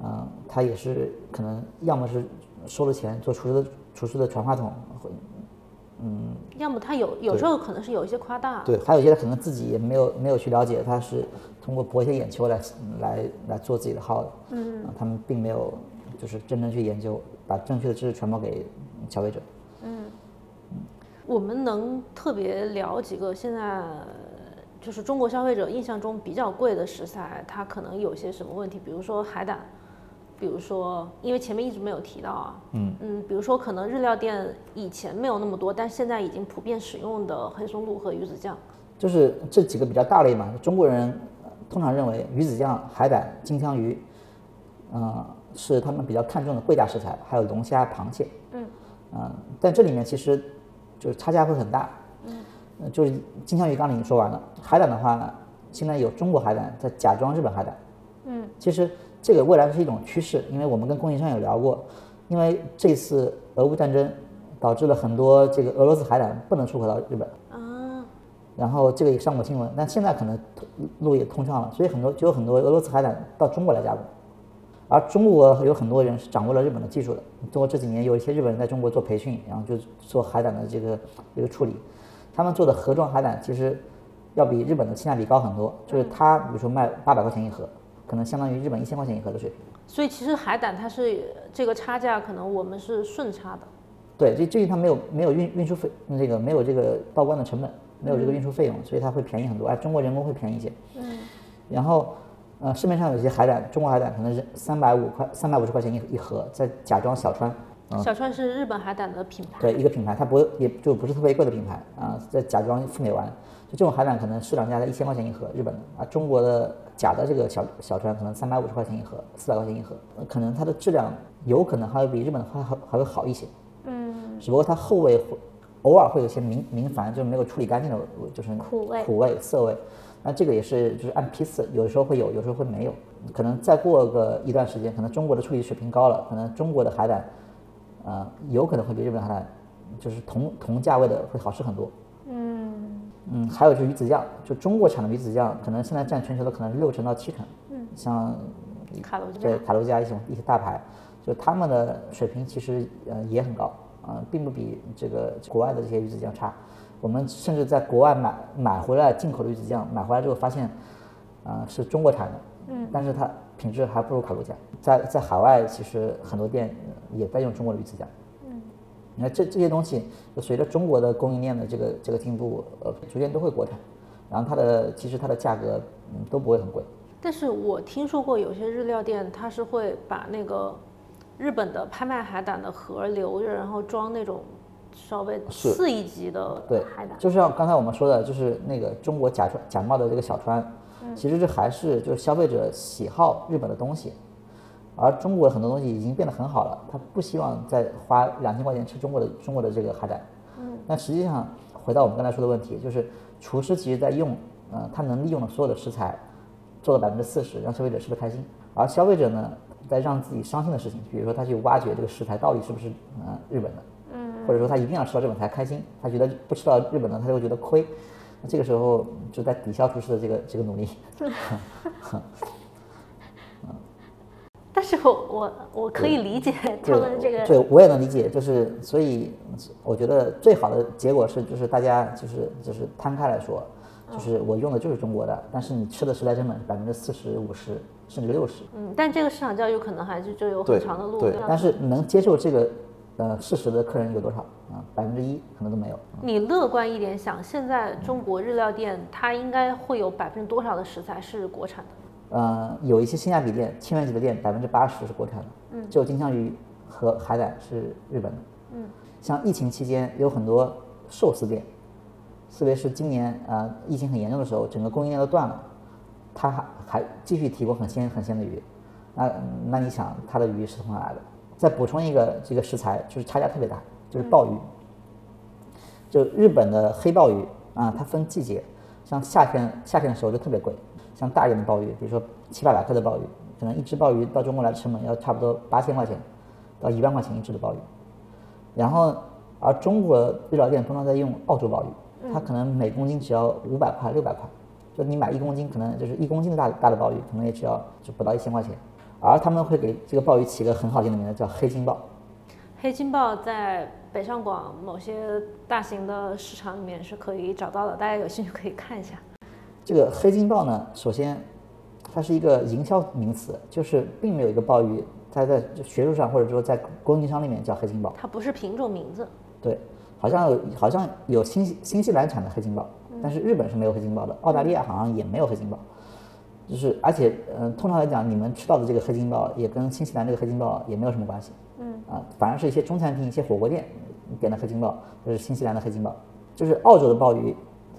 嗯，他也是可能要么是收了钱做厨师的厨师的传话筒。嗯，要么他有有时候可能是有一些夸大，对，还有一些他可能自己也没有没有去了解，他是通过博一些眼球来来来做自己的号的，嗯，他们并没有就是真正去研究，把正确的知识传播给消费者。嗯，我们能特别聊几个现在就是中国消费者印象中比较贵的食材，它可能有些什么问题？比如说海胆，比如说，因为前面一直没有提到啊，嗯嗯，比如说可能日料店以前没有那么多，但现在已经普遍使用的黑松露和鱼子酱，就是这几个比较大类嘛。中国人呃通常认为鱼子酱、海胆、金枪鱼，嗯、是他们比较看重的贵价食材，还有龙虾、螃蟹。嗯但这里面其实就是差价会很大。嗯，就是金枪鱼刚才已经说完了，海胆的话呢，现在有中国海胆在假装日本海胆。嗯，其实这个未来是一种趋势，因为我们跟供应商有聊过，因为这次俄乌战争导致了很多这个俄罗斯海胆不能出口到日本。啊，然后这个也上过新闻，但现在可能通路也通畅了，所以很多就有很多俄罗斯海胆到中国来加工，而中国有很多人是掌握了日本的技术的。中国这几年有一些日本人在中国做培训，然后就做海胆的这个一个处理，他们做的盒装海胆其实要比日本的性价比高很多，就是他比如说卖八百块钱一盒，可能相当于日本一千块钱一盒的水平。所以其实海胆它是这个差价，可能我们是顺差的。对，这至于它没有没有运运输费，这个没有这个报关的成本，没有这个运输费用，所以它会便宜很多。哎，中国人工会便宜一些。嗯，然后，呃，市面上有些海胆，中国海胆可能是三百五块、三百五十块钱一一盒，再假装小川，小川是日本海胆的品牌。对一个品牌，它不会也就不是特别贵的品牌啊，再假装富美丸，就这种海胆可能市场价在一千块钱一盒，日本的啊，中国的假的这个小小川可能三百五十块钱一盒，四百块钱一盒，呃可能它的质量有可能还会比日本的还还还会好一些。嗯，只不过它后味会偶尔会有些明明矾，就是没有处理干净的，就是苦味苦味、涩味。那这个也是就是按批次，有时候会有，有时候会没有。可能再过个一段时间，可能中国的处理水平高了，可能中国的海胆，呃，有可能会比日本海胆就是同同价位的会好吃很多。嗯嗯，还有就是鱼子酱，就中国产的鱼子酱，可能现在占全球的可能六成到七成。嗯，像卡。对卡路加一些一些大牌，就他们的水平其实呃也很高啊、呃并不比这个国外的这些鱼子酱差。我们甚至在国外买买回来进口的鱼子酱，买回来之后发现，啊、是中国产的，嗯，但是它品质还不如卡路酱。在在海外其实很多店呃也在用中国的鱼子酱。嗯，你看这这些东西，随着中国的供应链的这个这个进步，呃，逐渐都会国产，然后它的其实它的价格嗯都不会很贵。但是我听说过有些日料店，它是会把那个日本的拍卖海胆的盒留着，然后装那种稍微次一级的对海胆。就像刚才我们说的，就是那个中国假川假冒的这个小川，其实这还是就是消费者喜好日本的东西，而中国很多东西已经变得很好了，他不希望再花两千块钱吃中国的中国的这个海胆。嗯，那实际上回到我们刚才说的问题，就是厨师其实在用，呃，他能利用的所有的食材，做到百分之四十，让消费者吃得开心，而消费者呢，在让自己伤心的事情，比如说他去挖掘这个食材到底是不是呃日本的，嗯，或者说他一定要吃到日本才开心，他觉得不吃到日本的他就会觉得亏，那这个时候就在抵消厨师的这个这个努力。但是我我我可以理解他们这个对，我也能理解，就是所以我觉得最好的结果是，就是大家就是就是摊开来说，就是我用的就是中国的，但是你吃的食材成本百分之四十五十甚至六十，嗯，但这个市场教育可能还是就有很长的路。对，但是能接受这个呃事实的客人有多少啊？百分之一可能都没有。你乐观一点想，现在中国日料店它应该会有百分之多少的食材是国产的？呃，有一些性价比店、千元级的店，百分之八十是国产的，嗯，只有金枪鱼和海胆是日本的，嗯，像疫情期间有很多寿司店，特别是今年呃疫情很严重的时候，整个供应链都断了，它还还继续提供很鲜很鲜的鱼，那那你想他的鱼是从哪来的？再补充一个这个食材，就是差价特别大，就是鲍鱼，就日本的黑鲍鱼啊，它分季节，像夏天夏天的时候就特别贵，像大一点的鲍鱼，比如说七八百克的鲍鱼，可能一只鲍鱼到中国来的成本要差不多八千块钱到一万块钱一只的鲍鱼。然后，而中国日料店通常在用澳洲鲍鱼，它可能每公斤只要五百块、六百块，就你买一公斤，可能就是一公斤的大大的鲍鱼，可能也只要就不到一千块钱。而他们会给这个鲍鱼起个很好听的名字，叫黑金鲍。黑金鲍在北上广某些大型的市场里面是可以找到的，大家有兴趣可以看一下。这个黑金鲍呢，首先它是一个营销名词，就是并没有一个鲍鱼，它在学术上或者说在供应商里面叫黑金鲍。它不是品种名字，对，好像有好像有新西新西兰产的黑金鲍，但是日本是没有黑金鲍的，澳大利亚好像也没有黑金鲍。就是而且嗯、通常来讲，你们吃到的这个黑金鲍也跟新西兰这个黑金鲍也没有什么关系。嗯啊，反而是一些中餐厅、一些火锅店点的黑金鲍，就是新西兰的黑金鲍。就是澳洲的鲍鱼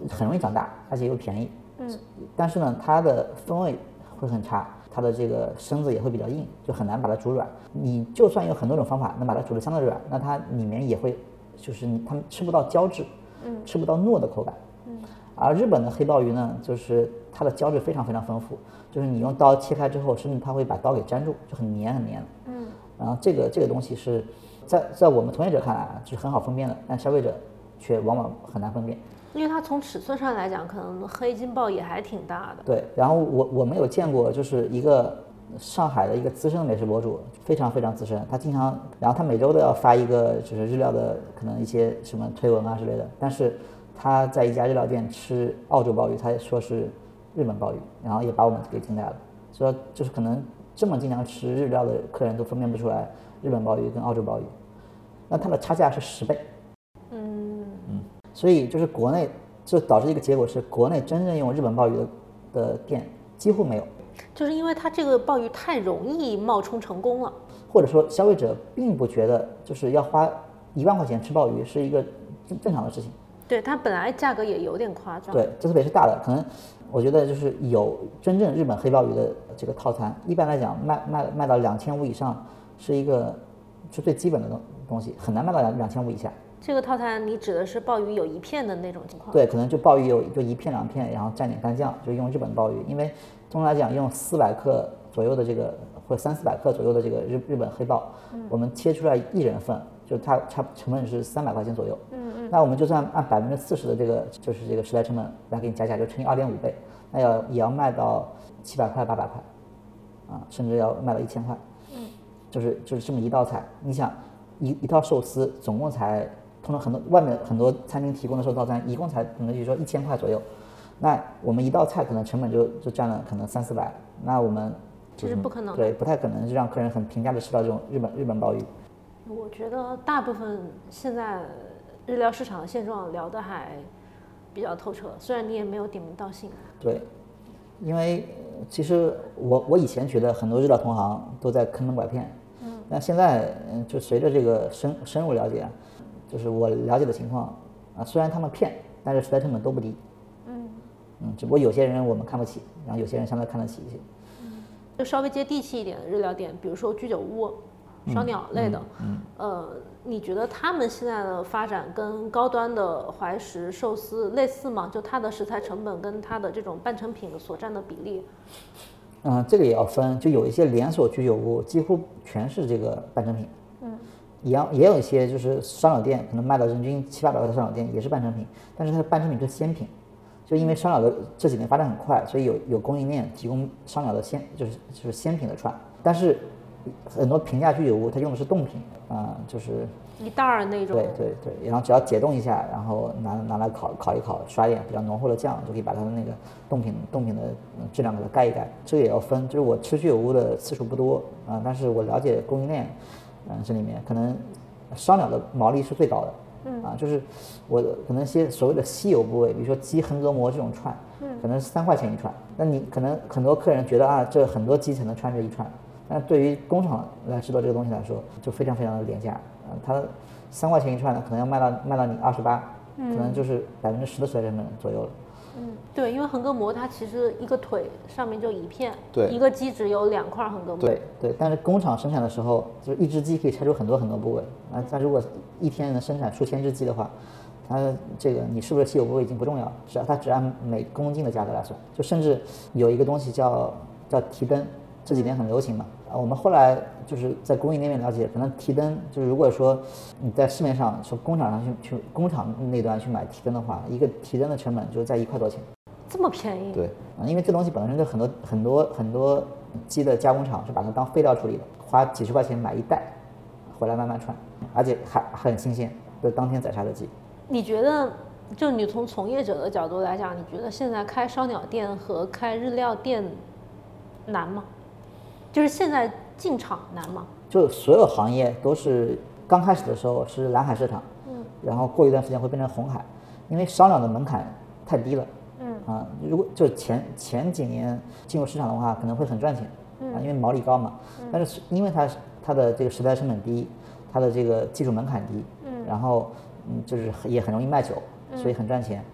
很容易长大，而且又便宜。嗯，但是呢，它的风味会很差，它的这个身子也会比较硬，就很难把它煮软。你就算有很多种方法能把它煮得相对软，那它里面也会就是你他们吃不到胶质，嗯，吃不到糯的口感。嗯，而日本的黑鲍鱼呢，就是它的胶质非常非常丰富，就是你用刀切开之后，甚至它会把刀给粘住，就很黏很黏。嗯，然后这个这个东西是在在我们从业者看来啊，就是很好分辨的，但消费者却往往很难分辨。因为它从尺寸上来讲，可能黑金鲍也还挺大的。对，然后我我们有见过，就是一个上海的一个资深的美食博主，非常非常资深，他经常，然后他每周都要发一个就是日料的可能一些什么推文啊之类的，但是他在一家日料店吃澳洲鲍鱼，他也说是日本鲍鱼，然后也把我们给惊呆了，说就是可能这么经常吃日料的客人都分辨不出来日本鲍鱼跟澳洲鲍鱼，那它的差价是十倍。嗯，所以就是国内就导致一个结果是，国内真正用日本鲍鱼的的店几乎没有，就是因为它这个鲍鱼太容易冒充成功了。或者说消费者并不觉得就是要花一万块钱吃鲍鱼是一个正正常的事情。对，它本来价格也有点夸张。对，这特别是大的，可能我觉得就是有真正日本黑鲍鱼的这个套餐，一般来讲卖卖卖到两千五以上是一个是最基本的东东西，很难卖到两两千五以下。这个套餐你指的是鲍鱼有一片的那种情况？对，可能就鲍鱼有就一片两片，然后蘸点干酱，就用日本鲍鱼，因为通常来讲用四百克左右的这个或三四百克左右的这个日日本黑鲍，我们切出来一人份，就它差成本是三百块钱左右。嗯嗯。那我们就算按百分之四十的这个就是这个食材成本来给你加起来，就乘以二点五倍，那要也要卖到七百块八百块，啊，甚至要卖到一千块。嗯。就是就是这么一道菜，你想一一套寿司总共才，通常很多外面很多餐厅提供的寿司套餐一共才可能就是说一千块左右，那我们一道菜可能成本就就占了可能三四百，那我们这是不可能的。对，不太可能是让客人很平价的吃到这种日本日本鲍鱼。我觉得大部分现在日料市场的现状聊得还比较透彻，虽然你也没有点名道姓。对，因为呃其实我我以前觉得很多日料同行都在坑蒙拐骗，嗯，但现在嗯就随着这个深深入了解啊，就是我了解的情况啊，虽然他们骗，但是实在成本都不低，嗯，嗯，只不过有些人我们看不起，然后有些人相对看得起一些。就稍微接地气一点的日料店，比如说居酒屋、烧鸟类的，呃，你觉得他们现在的发展跟高端的怀石寿司类似吗？就它的食材成本跟它的这种半成品所占的比例？嗯，这个也要分，就有一些连锁居酒屋几乎全是这个半成品，嗯，也要也有一些就是烧鸟店，可能卖到人均七八百块的烧鸟店也是半成品，但是它的半成品是鲜品，就因为烧鸟的这几年发展很快，所以有有供应链提供烧鸟的鲜就是就是鲜品的串，但是很多平价居酒屋它用的是冻品，啊、就是一袋儿那种，对对对，然后只要解冻一下，然后拿拿来烤烤一烤，刷一点比较浓厚的酱，就可以把它的那个冻品冻品的嗯质量给它盖一盖。这个也要分，就是我吃居酒屋的次数不多啊、但是我了解供应链，嗯、这里面可能烧鸟的毛利是最高的，嗯啊，就是我可能些所谓的稀有部位，比如说鸡横膈膜这种串，嗯，可能是三块钱一串，那你可能很多客人觉得啊，这很多鸡才能串这一串，但对于工厂来制作这个东西来说，就非常非常的廉价。呃，它三块钱一串的，可能要卖到卖到你二十八，可能就是百分之十的食材成本左右了。嗯，对，因为横膈膜它其实一个腿上面就一片，对一个鸡只有两块横膈膜，对对，但是工厂生产的时候，就是一只鸡可以拆出很多很多部位。啊，它如果一天能生产数千只鸡的话，它这个你是不是稀有部位已经不重要，只要它只按每公斤的价格来算。就甚至有一个东西叫叫提灯，这几年很流行嘛。啊，我们后来就是在供应那边了解，可能提灯就是如果说你在市面上从工厂上去去工厂那端去买提灯的话，一个提灯的成本就在一块多钱。这么便宜，对，啊，因为这东西本身就很多很多很多鸡的加工厂是把它当废料处理的，花几十块钱买一袋，回来慢慢串，而且还还很新鲜，就是当天宰杀的鸡。你觉得，就你从从业者的角度来讲，你觉得现在开烧鸟店和开日料店难吗？就是现在进场难吗？就所有行业都是刚开始的时候是蓝海市场，嗯，然后过一段时间会变成红海，因为烧鸟的门槛太低了。嗯啊，如果就前前几年进入市场的话，可能会很赚钱，啊，因为毛利高嘛。但是因为它它的这个时代成本低，它的这个技术门槛低，嗯，然后嗯就是也很容易卖酒，所以很赚钱。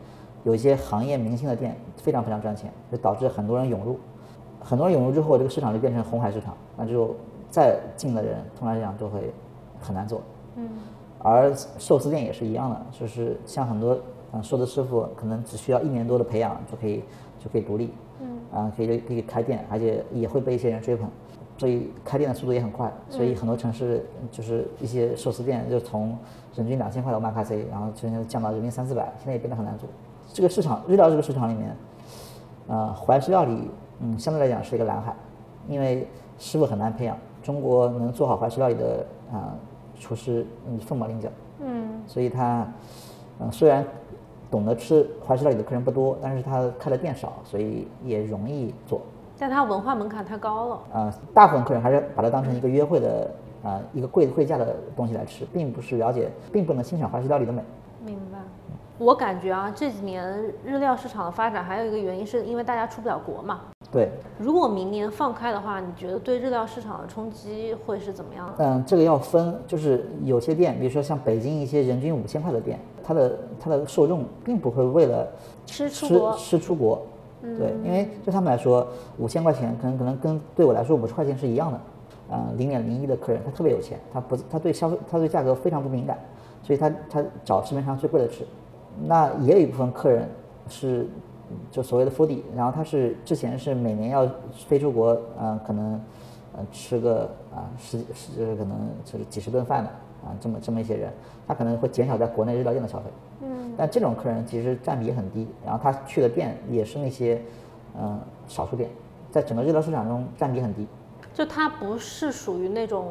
有一些行业明星的店非常非常赚钱，就导致很多人涌入，很多人涌入之后，这个市场就变成红海市场，那就再进的人，通常来讲就会很难做。嗯而寿司店也是一样的，就是像很多嗯寿司师傅，可能只需要一年多的培养就可以就可以独立，嗯，啊可以可以开店，而且也会被一些人追捧，所以开店的速度也很快，所以很多城市就是一些寿司店就从人均两千块的 omakase，然后现在降到人均三四百，现在也变得很难做。这个市场日料这个市场里面，呃，怀石料理嗯相对来讲是一个蓝海，因为师傅很难培养，中国能做好怀石料理的啊、厨师嗯凤毛麟角。嗯所以他，嗯，虽然懂得吃怀石料理的客人不多，但是他开的店少，所以也容易做。但他文化门槛太高了。啊，大部分客人还是把它当成一个约会的啊、一个贵贵价的东西来吃，并不是了解，并不能欣赏怀石料理的美。明白。我感觉啊，这几年日料市场的发展还有一个原因，是因为大家出不了国嘛。对，如果明年放开的话，你觉得对日料市场的冲击会是怎么样？的？嗯，这个要分，就是有些店，比如说像北京一些人均五千块的店，它的它的受众并不会为了吃出吃国，吃出国，对，因为对他们来说，五千块钱可能可能跟对我来说五十块钱是一样的，呃，零点零一的客人他特别有钱，他不他对消费他对价格非常不敏感，所以他他找市面上最贵的吃。那也有一部分客人是嗯就所谓的 foodie，然后他是之前是每年要飞出国，嗯、可能呃吃个啊十十就是可能就是几十顿饭的啊这么这么一些人，他可能会减少在国内日料店的消费。嗯，但这种客人其实占比也很低，然后他去的店也是那些，嗯、少数店，在整个日料市场中占比很低。就他不是属于那种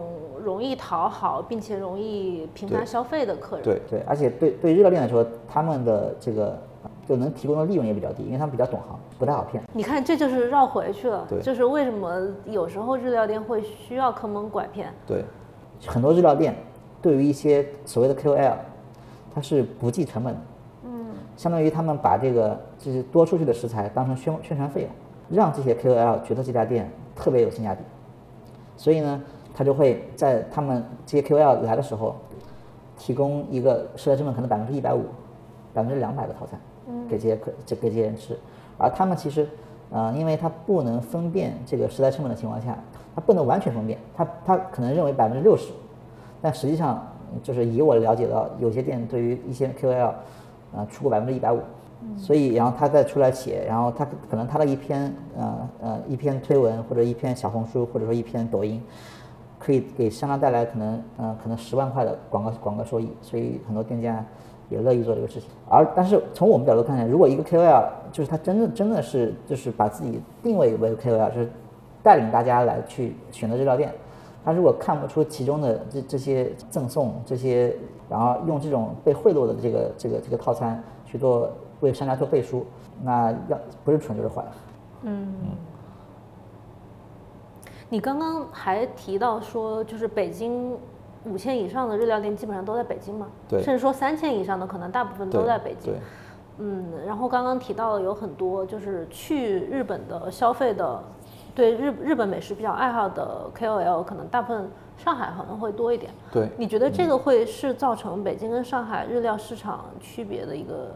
容易讨好并且容易频繁消费的客人。对，对，而且对对日料店来说，他们的这个呃就能提供的利润也比较低，因为他们比较懂行，不太好骗。你看，这就是绕回去了。对就是为什么有时候日料店会需要坑蒙拐骗。对，很多日料店对于一些所谓的 KOL，它是不计成本的，嗯，相当于他们把这个就是多出去的食材当成宣宣传费用，让这些 KOL 觉得这家店特别有性价比，所以呢，他就会在他们这些 KOL 来的时候，提供一个食材成本可能百分之一百五、百分之两百的套餐，给这些客这给这些人吃，而他们其实，呃，因为他不能分辨这个食材成本的情况下，他不能完全分辨，他他可能认为百分之六十，但实际上就是以我了解到，有些店对于一些 KOL，呃，出过百分之一百五，所以然后他再出来写，然后他可能他的一篇呃呃一篇推文或者一篇小红书或者说一篇抖音，可以给商家带来可能呃可能十万块的广告广告收益，所以很多店家也乐意做这个事情。而但是从我们角度看来，如果一个 KOL 就是他真的真的是就是把自己定位为 KOL，就是带领大家来去选择日料店，他如果看不出其中的这这些赠送这些，然后用这种被贿赂的这个这个这个套餐去做为商家做背书，那要不是蠢就是坏。嗯你刚刚还提到说，就是北京五千以上的日料店基本上都在北京嘛？对甚至说三千以上的可能大部分都在北京对。嗯，然后刚刚提到了有很多就是去日本的消费的，对日日本美食比较爱好的 KOL，可能大部分上海可能会多一点。对，你觉得这个会是造成北京跟上海日料市场区别的一个，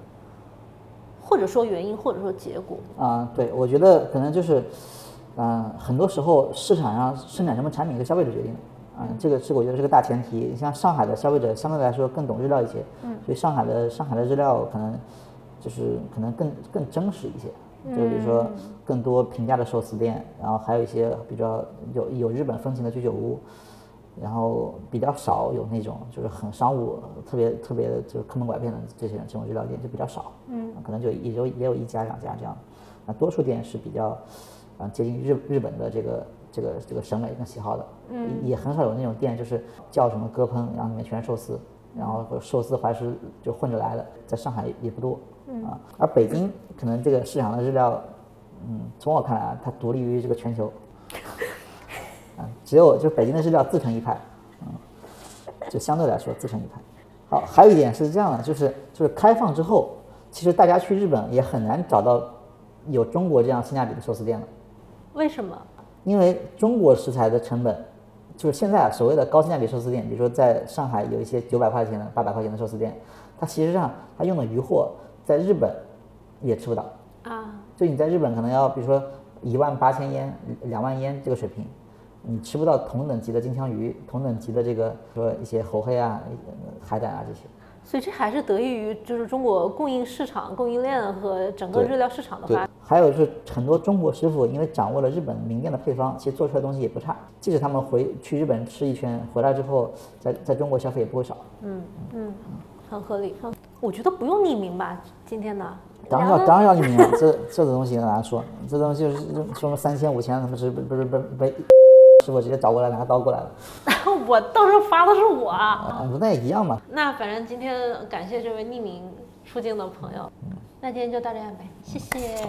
或者说原因，或者说结果？啊、对，我觉得可能就是，嗯、很多时候市场上生产什么产品是消费者决定的，啊、这个是我觉得是个大前提。你像上海的消费者相对来说更懂日料一些，嗯，所以上海的上海的日料可能就是可能更更真实一些，就比如说更多平价的寿司店，然后还有一些比较有有日本风情的居酒屋，然后比较少有那种就是很商务、特别特别就是坑蒙拐骗的这些这种日料店就比较少，嗯，可能就也就也有一家两家这样，那多数店是比较，啊、接近日日本的这个这个这个审美跟喜好的，嗯，也很少有那种店就是叫什么割烹，然后里面全是寿司，然后寿司怀石就混着来的，在上海也不多，啊，而北京可能这个市场的日料，嗯，从我看来啊，它独立于这个全球。啊，只有就北京的日料自成一派，嗯，就相对来说自成一派。好，还有一点是这样的，就是就是开放之后，其实大家去日本也很难找到有中国这样性价比的寿司店了，为什么？因为中国食材的成本，就是现在啊所谓的高性价比寿司店，比如说在上海有一些九百块钱的、八百块钱的寿司店，它其实上它用的鱼货在日本也吃不到。啊，就你在日本可能要比如说一万八千烟、两万烟这个水平，你吃不到同等级的金枪鱼、同等级的这个说一些猴黑啊、呃海胆啊这些。所以这还是得益于就是中国供应市场、供应链和整个日料市场的发展，还有就是很多中国师傅因为掌握了日本名店的配方，其实做出来的东西也不差。即使他们回去日本吃一圈，回来之后在在中国消费也不会少。嗯嗯，很合理。我觉得不用匿名吧，今天的。当然要当然要匿名了，这这个东西很难说，这东西就是说么三千五千，他们是不是不是不被师傅直接找过来拿刀过来了，然 我到时候发的是我啊。啊，那也一样嘛。那反正今天感谢这位匿名出镜的朋友，那今天就到这样呗，谢谢。